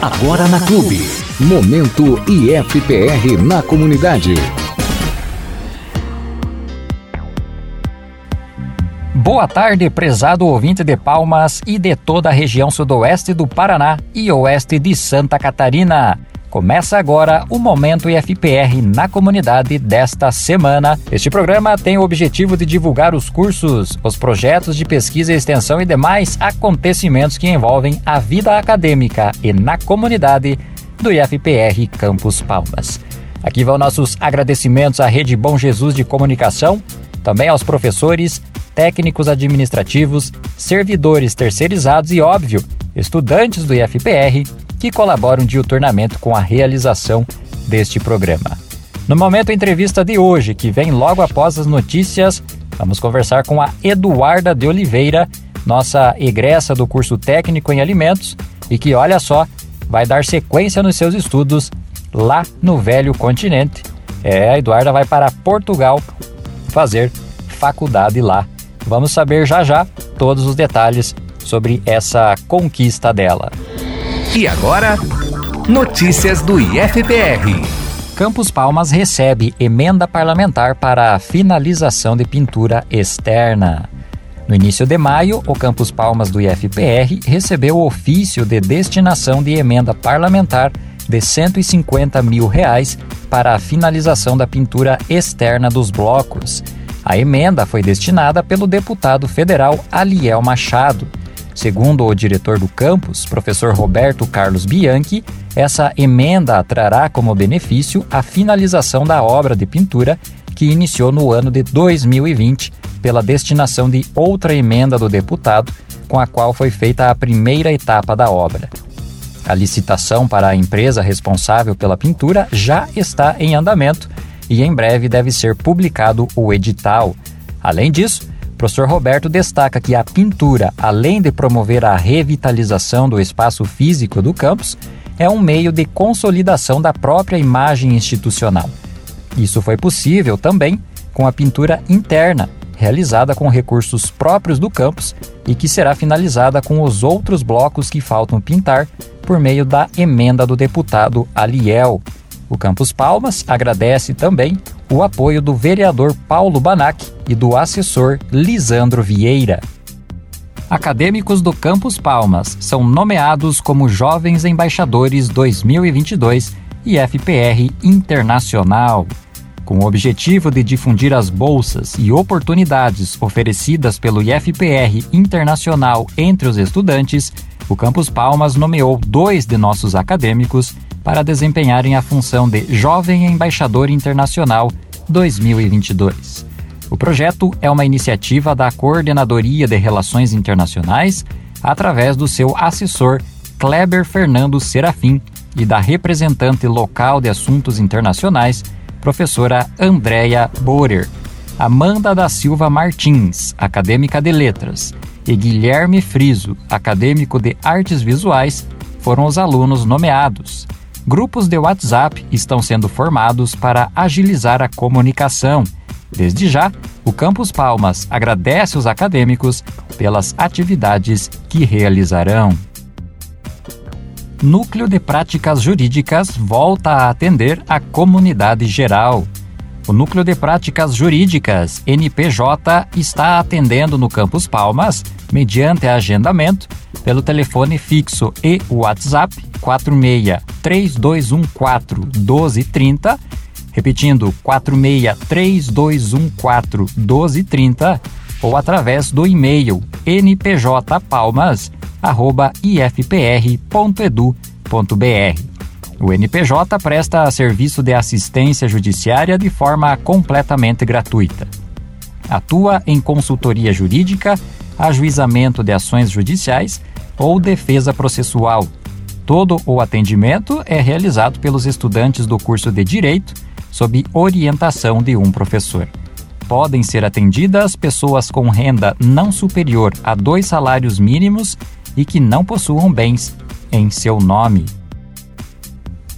Agora na Clube. Momento IFPR na comunidade. Boa tarde, prezado ouvinte de Palmas e de toda a região sudoeste do Paraná e oeste de Santa Catarina. Começa agora o Momento IFPR na comunidade desta semana. Este programa tem o objetivo de divulgar os cursos, os projetos de pesquisa e extensão e demais acontecimentos que envolvem a vida acadêmica e na comunidade do IFPR Campus Palmas. Aqui vão nossos agradecimentos à Rede Bom Jesus de Comunicação, também aos professores, técnicos administrativos, servidores terceirizados e, óbvio, estudantes do IFPR que colaboram diuturnamente com a realização deste programa. No momento entrevista de hoje, que vem logo após as notícias, vamos conversar com a Eduarda de Oliveira, nossa egressa do curso técnico em alimentos e que, olha só, vai dar sequência nos seus estudos lá no velho continente. É, a Eduarda vai para Portugal fazer faculdade lá. Vamos saber já já todos os detalhes sobre essa conquista dela. E agora, notícias do IFPR. Campos Palmas recebe emenda parlamentar para a finalização de pintura externa. No início de maio, o Campus Palmas do IFPR recebeu o ofício de destinação de emenda parlamentar de 150 mil reais para a finalização da pintura externa dos blocos. A emenda foi destinada pelo deputado federal Aliel Machado Segundo o diretor do campus, professor Roberto Carlos Bianchi, essa emenda trará como benefício a finalização da obra de pintura que iniciou no ano de 2020 pela destinação de outra emenda do deputado, com a qual foi feita a primeira etapa da obra. A licitação para a empresa responsável pela pintura já está em andamento e em breve deve ser publicado o edital. Além disso, professor Roberto destaca que a pintura, além de promover a revitalização do espaço físico do campus, é um meio de consolidação da própria imagem institucional. Isso foi possível também com a pintura interna, realizada com recursos próprios do campus e que será finalizada com os outros blocos que faltam pintar por meio da emenda do deputado Aliel. O Campus Palmas agradece também o apoio do vereador Paulo Banac e do assessor Lisandro Vieira. Acadêmicos do Campus Palmas são nomeados como Jovens Embaixadores 2022 e FPR Internacional. Com o objetivo de difundir as bolsas e oportunidades oferecidas pelo IFPR Internacional entre os estudantes, o Campus Palmas nomeou dois de nossos acadêmicos para desempenharem a função de Jovem Embaixador Internacional 2022. O projeto é uma iniciativa da Coordenadoria de Relações Internacionais através do seu assessor Kleber Fernando Serafim e da representante local de assuntos internacionais, professora Andréia Borer, Amanda da Silva Martins, acadêmica de letras, e Guilherme Friso, acadêmico de artes visuais, foram os alunos nomeados. Grupos de WhatsApp estão sendo formados para agilizar a comunicação. Desde já, o Campus Palmas agradece os acadêmicos pelas atividades que realizarão. Núcleo de Práticas Jurídicas volta a atender a comunidade geral. O Núcleo de Práticas Jurídicas, NPJ, está atendendo no Campus Palmas, mediante agendamento, pelo telefone fixo e WhatsApp 46 3214 1230, repetindo 46 3214 1230 ou através do e-mail npjpalmas@ifpr.edu.br. O NPJ presta serviço de assistência judiciária de forma completamente gratuita. Atua em consultoria jurídica, ajuizamento de ações judiciais ou defesa processual. Todo o atendimento é realizado pelos estudantes do curso de Direito, sob orientação de um professor. Podem ser atendidas pessoas com renda não superior a dois salários mínimos e que não possuam bens em seu nome.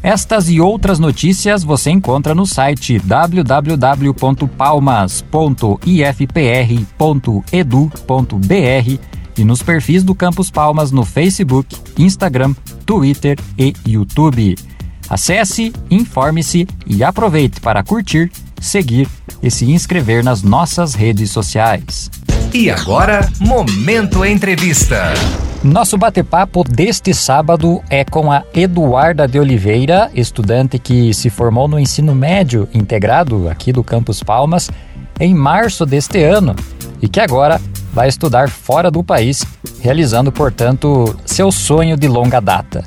Estas e outras notícias você encontra no site www.palmas.ifpr.edu.br e nos perfis do Campus Palmas no Facebook, Instagram, Twitter e YouTube. Acesse, informe-se e aproveite para curtir, seguir e se inscrever nas nossas redes sociais. E agora, Momento Entrevista. Nosso bate-papo deste sábado é com a Eduarda de Oliveira, estudante que se formou no ensino médio integrado aqui do Campus Palmas em março deste ano e que agora vai estudar fora do país, realizando, portanto, seu sonho de longa data.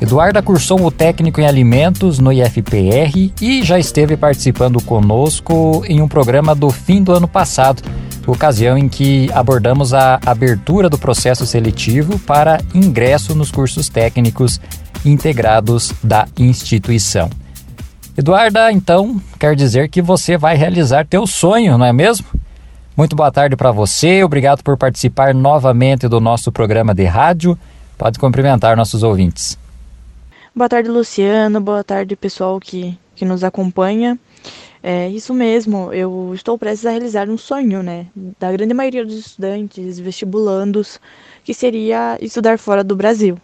Eduarda cursou o técnico em alimentos no IFPR e já esteve participando conosco em um programa do fim do ano passado, ocasião em que abordamos a abertura do processo seletivo para ingresso nos cursos técnicos integrados da instituição. Eduarda, então, quer dizer que você vai realizar teu sonho, não é mesmo? Muito boa tarde para você, obrigado por participar novamente do nosso programa de rádio. Pode cumprimentar nossos ouvintes. Boa tarde, Luciano. Boa tarde, pessoal que, que nos acompanha. É isso mesmo, eu estou prestes a realizar um sonho, né? Da grande maioria dos estudantes vestibulandos, que seria estudar fora do Brasil.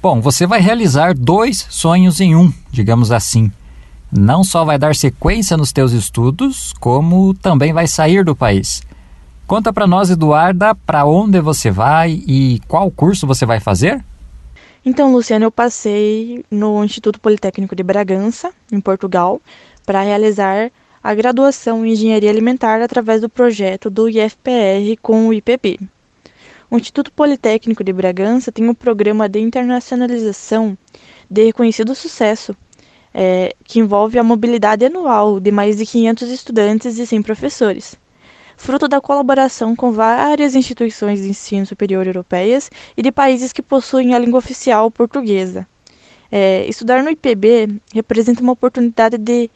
Bom, você vai realizar dois sonhos em um, digamos assim. Não só vai dar sequência nos teus estudos, como também vai sair do país. Conta para nós, Eduarda, para onde você vai e qual curso você vai fazer? Então, Luciano, eu passei no Instituto Politécnico de Bragança, em Portugal, para realizar a graduação em Engenharia Alimentar através do projeto do IFPR com o IPB. O Instituto Politécnico de Bragança tem um programa de internacionalização de reconhecido sucesso, é, que envolve a mobilidade anual de mais de 500 estudantes e 100 professores fruto da colaboração com várias instituições de ensino superior europeias e de países que possuem a língua oficial portuguesa. É, estudar no IPB representa uma oportunidade de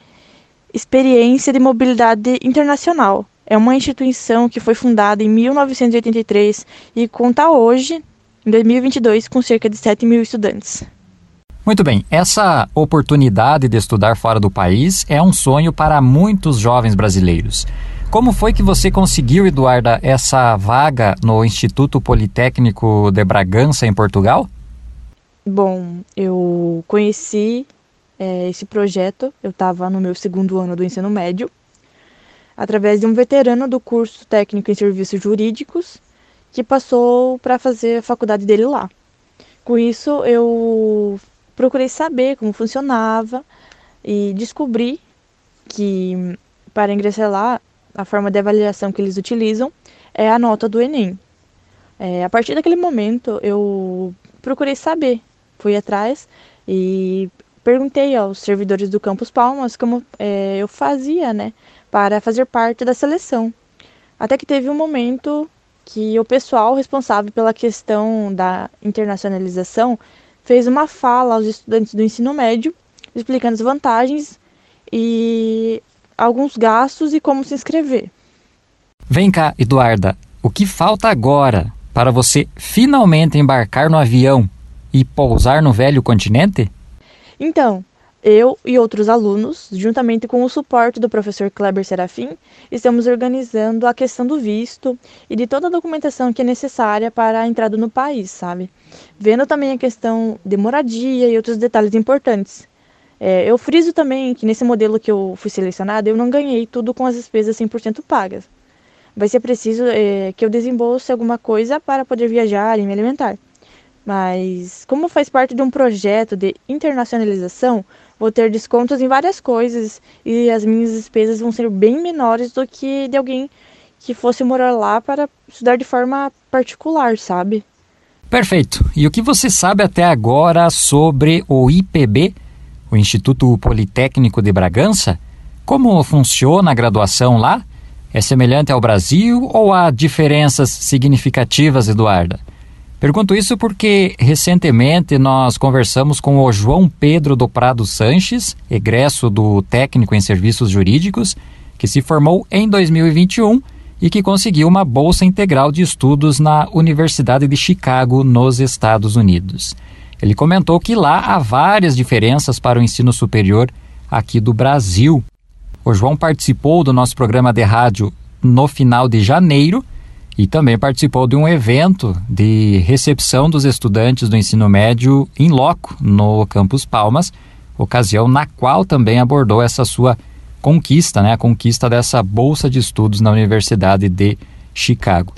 experiência de mobilidade internacional. É uma instituição que foi fundada em 1983 e conta hoje, em 2022, com cerca de 7 mil estudantes. Muito bem, essa oportunidade de estudar fora do país é um sonho para muitos jovens brasileiros. Como foi que você conseguiu, Eduarda, essa vaga no Instituto Politécnico de Bragança, em Portugal? Bom, eu conheci é, esse projeto, eu estava no meu segundo ano do ensino médio, através de um veterano do curso técnico em serviços jurídicos, que passou para fazer a faculdade dele lá. Com isso, eu procurei saber como funcionava e descobri que para ingressar lá a forma de avaliação que eles utilizam é a nota do Enem. É, a partir daquele momento, eu procurei saber, fui atrás e perguntei aos servidores do Campus Palmas como é, eu fazia, né, para fazer parte da seleção. Até que teve um momento que o pessoal responsável pela questão da internacionalização fez uma fala aos estudantes do ensino médio, explicando as vantagens e alguns gastos e como se inscrever. Vem cá, Eduarda, o que falta agora para você finalmente embarcar no avião e pousar no velho continente? Então, eu e outros alunos, juntamente com o suporte do professor Kleber Serafim, estamos organizando a questão do visto e de toda a documentação que é necessária para a entrada no país, sabe? Vendo também a questão de moradia e outros detalhes importantes. É, eu friso também que nesse modelo que eu fui selecionada, eu não ganhei tudo com as despesas 100% pagas. Vai ser preciso é, que eu desembolse alguma coisa para poder viajar e me alimentar. Mas, como faz parte de um projeto de internacionalização, vou ter descontos em várias coisas e as minhas despesas vão ser bem menores do que de alguém que fosse morar lá para estudar de forma particular, sabe? Perfeito. E o que você sabe até agora sobre o IPB? o Instituto Politécnico de Bragança? Como funciona a graduação lá? É semelhante ao Brasil ou há diferenças significativas, Eduarda? Pergunto isso porque recentemente nós conversamos com o João Pedro do Prado Sanches, egresso do técnico em serviços jurídicos, que se formou em 2021 e que conseguiu uma bolsa integral de estudos na Universidade de Chicago, nos Estados Unidos. Ele comentou que lá há várias diferenças para o ensino superior aqui do Brasil. O João participou do nosso programa de rádio no final de janeiro e também participou de um evento de recepção dos estudantes do ensino médio em loco no Campus Palmas, ocasião na qual também abordou essa sua conquista, né, a conquista dessa bolsa de estudos na Universidade de Chicago.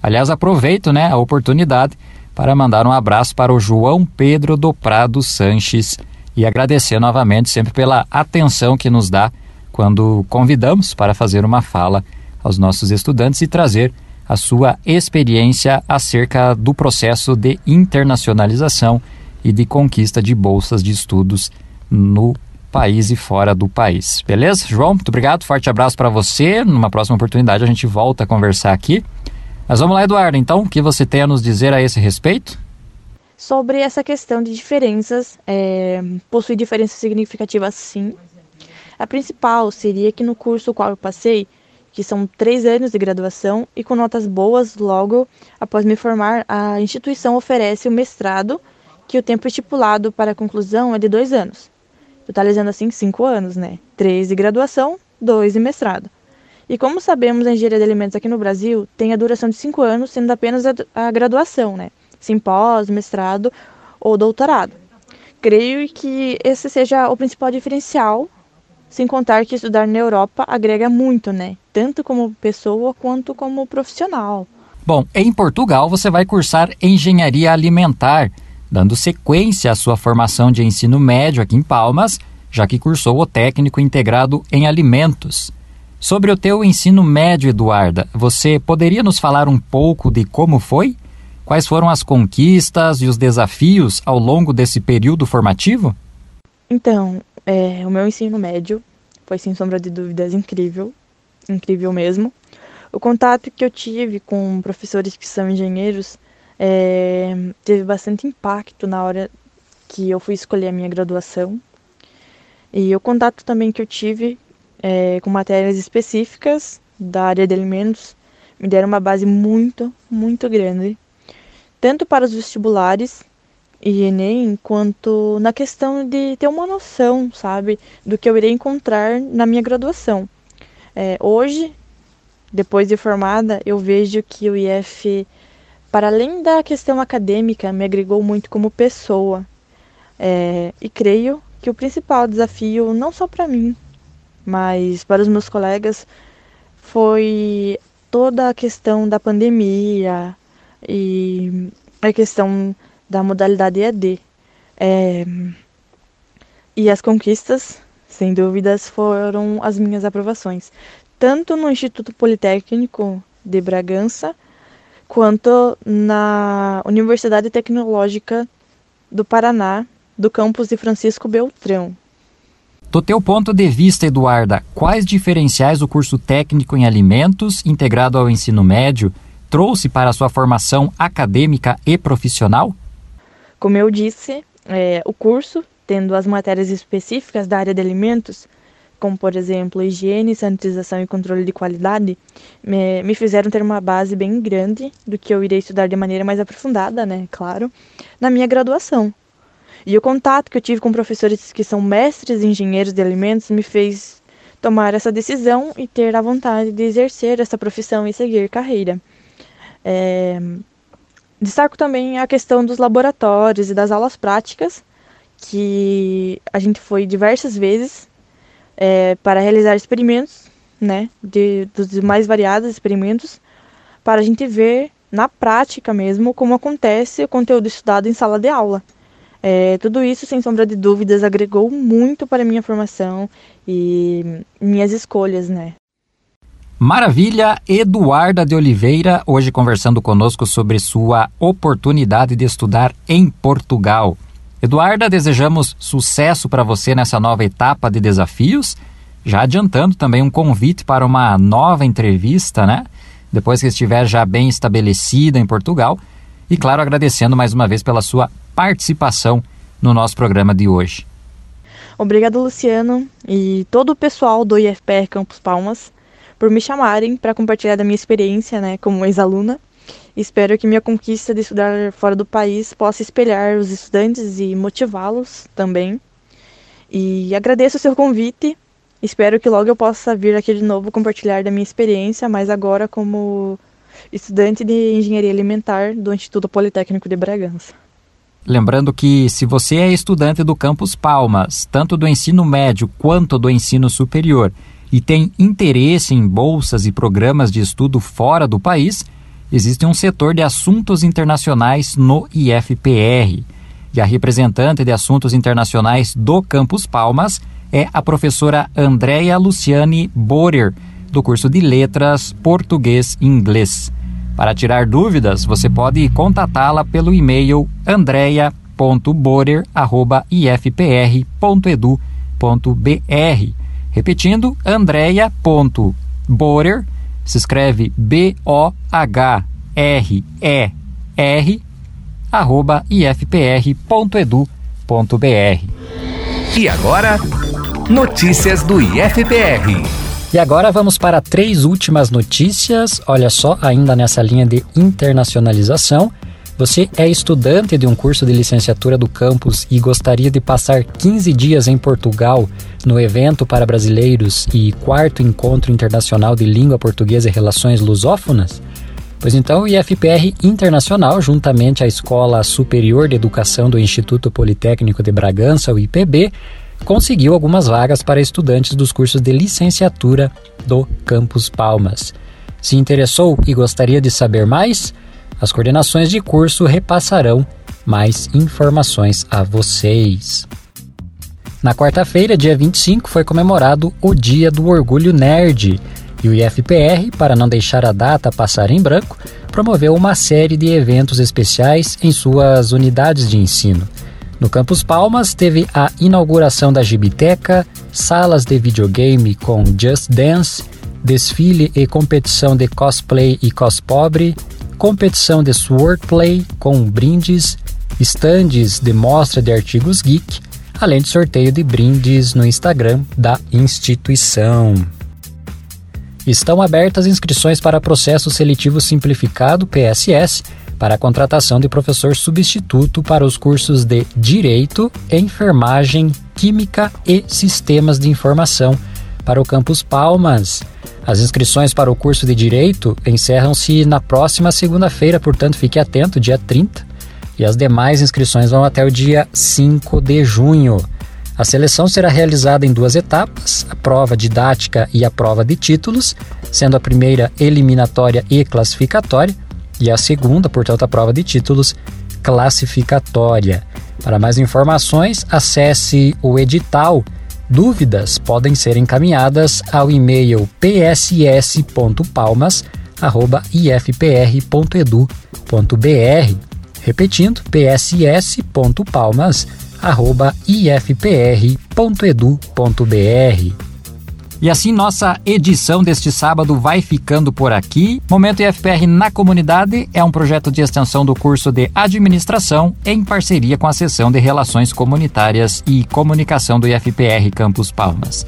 Aliás, aproveito, né, a oportunidade para mandar um abraço para o João Pedro do Prado Sanches e agradecer novamente sempre pela atenção que nos dá quando convidamos para fazer uma fala aos nossos estudantes e trazer a sua experiência acerca do processo de internacionalização e de conquista de bolsas de estudos no país e fora do país. Beleza? João, muito obrigado, forte abraço para você. Numa próxima oportunidade a gente volta a conversar aqui. Mas vamos lá, Eduardo, então, o que você tem a nos dizer a esse respeito? Sobre essa questão de diferenças, é, possui diferenças significativas sim. A principal seria que no curso qual eu passei, que são três anos de graduação e com notas boas logo após me formar, a instituição oferece o mestrado, que o tempo estipulado para a conclusão é de dois anos, totalizando assim cinco anos, né? Três de graduação, dois de mestrado. E como sabemos, a engenharia de alimentos aqui no Brasil tem a duração de cinco anos, sendo apenas a, a graduação, né? Sem pós, mestrado ou doutorado. Creio que esse seja o principal diferencial sem contar que estudar na Europa agrega muito, né? Tanto como pessoa quanto como profissional. Bom, em Portugal você vai cursar engenharia alimentar, dando sequência à sua formação de ensino médio aqui em Palmas, já que cursou o técnico integrado em alimentos. Sobre o teu ensino médio, Eduarda, você poderia nos falar um pouco de como foi? Quais foram as conquistas e os desafios ao longo desse período formativo? Então, é, o meu ensino médio foi, sem sombra de dúvidas, incrível, incrível mesmo. O contato que eu tive com professores que são engenheiros é, teve bastante impacto na hora que eu fui escolher a minha graduação. E o contato também que eu tive é, com matérias específicas da área de alimentos me deram uma base muito, muito grande, tanto para os vestibulares e Enem, quanto na questão de ter uma noção, sabe, do que eu irei encontrar na minha graduação. É, hoje, depois de formada, eu vejo que o IF, para além da questão acadêmica, me agregou muito como pessoa. É, e creio que o principal desafio, não só para mim, mas para os meus colegas, foi toda a questão da pandemia e a questão da modalidade EAD. É, e as conquistas, sem dúvidas, foram as minhas aprovações, tanto no Instituto Politécnico de Bragança, quanto na Universidade Tecnológica do Paraná, do campus de Francisco Beltrão. Do teu ponto de vista, Eduarda, quais diferenciais o curso técnico em alimentos, integrado ao ensino médio, trouxe para a sua formação acadêmica e profissional? Como eu disse, é, o curso, tendo as matérias específicas da área de alimentos, como por exemplo higiene, sanitização e controle de qualidade, me, me fizeram ter uma base bem grande do que eu irei estudar de maneira mais aprofundada, né, claro, na minha graduação. E o contato que eu tive com professores que são mestres engenheiros de alimentos me fez tomar essa decisão e ter a vontade de exercer essa profissão e seguir carreira. É, Destaco também a questão dos laboratórios e das aulas práticas, que a gente foi diversas vezes é, para realizar experimentos, né, de, dos mais variados experimentos, para a gente ver na prática mesmo como acontece o conteúdo estudado em sala de aula. É, tudo isso, sem sombra de dúvidas, agregou muito para a minha formação e minhas escolhas, né? Maravilha, Eduarda de Oliveira, hoje conversando conosco sobre sua oportunidade de estudar em Portugal. Eduarda, desejamos sucesso para você nessa nova etapa de desafios, já adiantando também um convite para uma nova entrevista, né? Depois que estiver já bem estabelecida em Portugal. E, claro, agradecendo mais uma vez pela sua participação no nosso programa de hoje. Obrigado, Luciano, e todo o pessoal do IFPR Campus Palmas por me chamarem para compartilhar da minha experiência, né, como ex-aluna. Espero que minha conquista de estudar fora do país possa espelhar os estudantes e motivá-los também. E agradeço o seu convite. Espero que logo eu possa vir aqui de novo compartilhar da minha experiência, mas agora como estudante de Engenharia Alimentar do Instituto Politécnico de Bragança. Lembrando que se você é estudante do Campus Palmas, tanto do ensino médio quanto do ensino superior, e tem interesse em bolsas e programas de estudo fora do país, existe um setor de assuntos internacionais no IFPR. E a representante de assuntos internacionais do Campus Palmas é a professora Andréia Luciane Borer, do curso de Letras Português e Inglês. Para tirar dúvidas, você pode contatá-la pelo e-mail andrea.borer.ifpr.edu.br. Repetindo, andrea.borer, se escreve B-O-H-R-E-R, arroba ifpr.edu.br. E agora, notícias do IFPR. E agora vamos para três últimas notícias. Olha só, ainda nessa linha de internacionalização. Você é estudante de um curso de licenciatura do campus e gostaria de passar 15 dias em Portugal no evento para brasileiros e quarto encontro internacional de língua portuguesa e relações lusófonas? Pois então, o IFPR Internacional, juntamente à Escola Superior de Educação do Instituto Politécnico de Bragança, o IPB, conseguiu algumas vagas para estudantes dos cursos de licenciatura do Campus Palmas. Se interessou e gostaria de saber mais? As coordenações de curso repassarão mais informações a vocês. Na quarta-feira, dia 25, foi comemorado o Dia do Orgulho Nerd. E o IFPR, para não deixar a data passar em branco, promoveu uma série de eventos especiais em suas unidades de ensino. No Campus Palmas teve a inauguração da Gibiteca, salas de videogame com Just Dance, desfile e competição de cosplay e cospobre, competição de swordplay com brindes, estandes de mostra de artigos geek, além de sorteio de brindes no Instagram da instituição. Estão abertas inscrições para processo seletivo simplificado PSS para a contratação de professor substituto para os cursos de Direito, Enfermagem, Química e Sistemas de Informação para o Campus Palmas. As inscrições para o curso de Direito encerram-se na próxima segunda-feira, portanto, fique atento, dia 30. E as demais inscrições vão até o dia 5 de junho. A seleção será realizada em duas etapas: a prova didática e a prova de títulos, sendo a primeira eliminatória e classificatória, e a segunda, portanto, a prova de títulos classificatória. Para mais informações, acesse o edital. Dúvidas podem ser encaminhadas ao e-mail pss.palmas@ifpr.edu.br. Repetindo, pss.palmas@ifpr.edu.br. E assim nossa edição deste sábado vai ficando por aqui. Momento IFPR na Comunidade é um projeto de extensão do curso de Administração em parceria com a seção de Relações Comunitárias e Comunicação do IFPR Campus Palmas.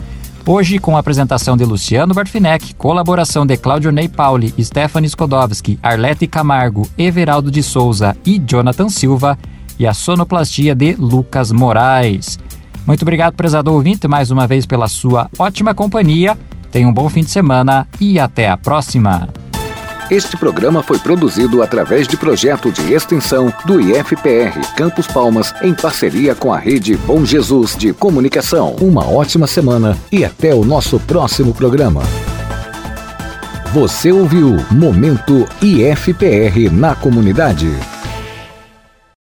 Hoje, com a apresentação de Luciano Barfinec, colaboração de Claudio Ney Pauli, Stephanie Skodowski, Arlete Camargo, Everaldo de Souza e Jonathan Silva, e a sonoplastia de Lucas Moraes. Muito obrigado, prezado ouvinte, mais uma vez pela sua ótima companhia. Tenha um bom fim de semana e até a próxima. Este programa foi produzido através de projeto de extensão do IFPR Campos Palmas em parceria com a rede Bom Jesus de Comunicação. Uma ótima semana e até o nosso próximo programa. Você ouviu Momento IFPR na comunidade.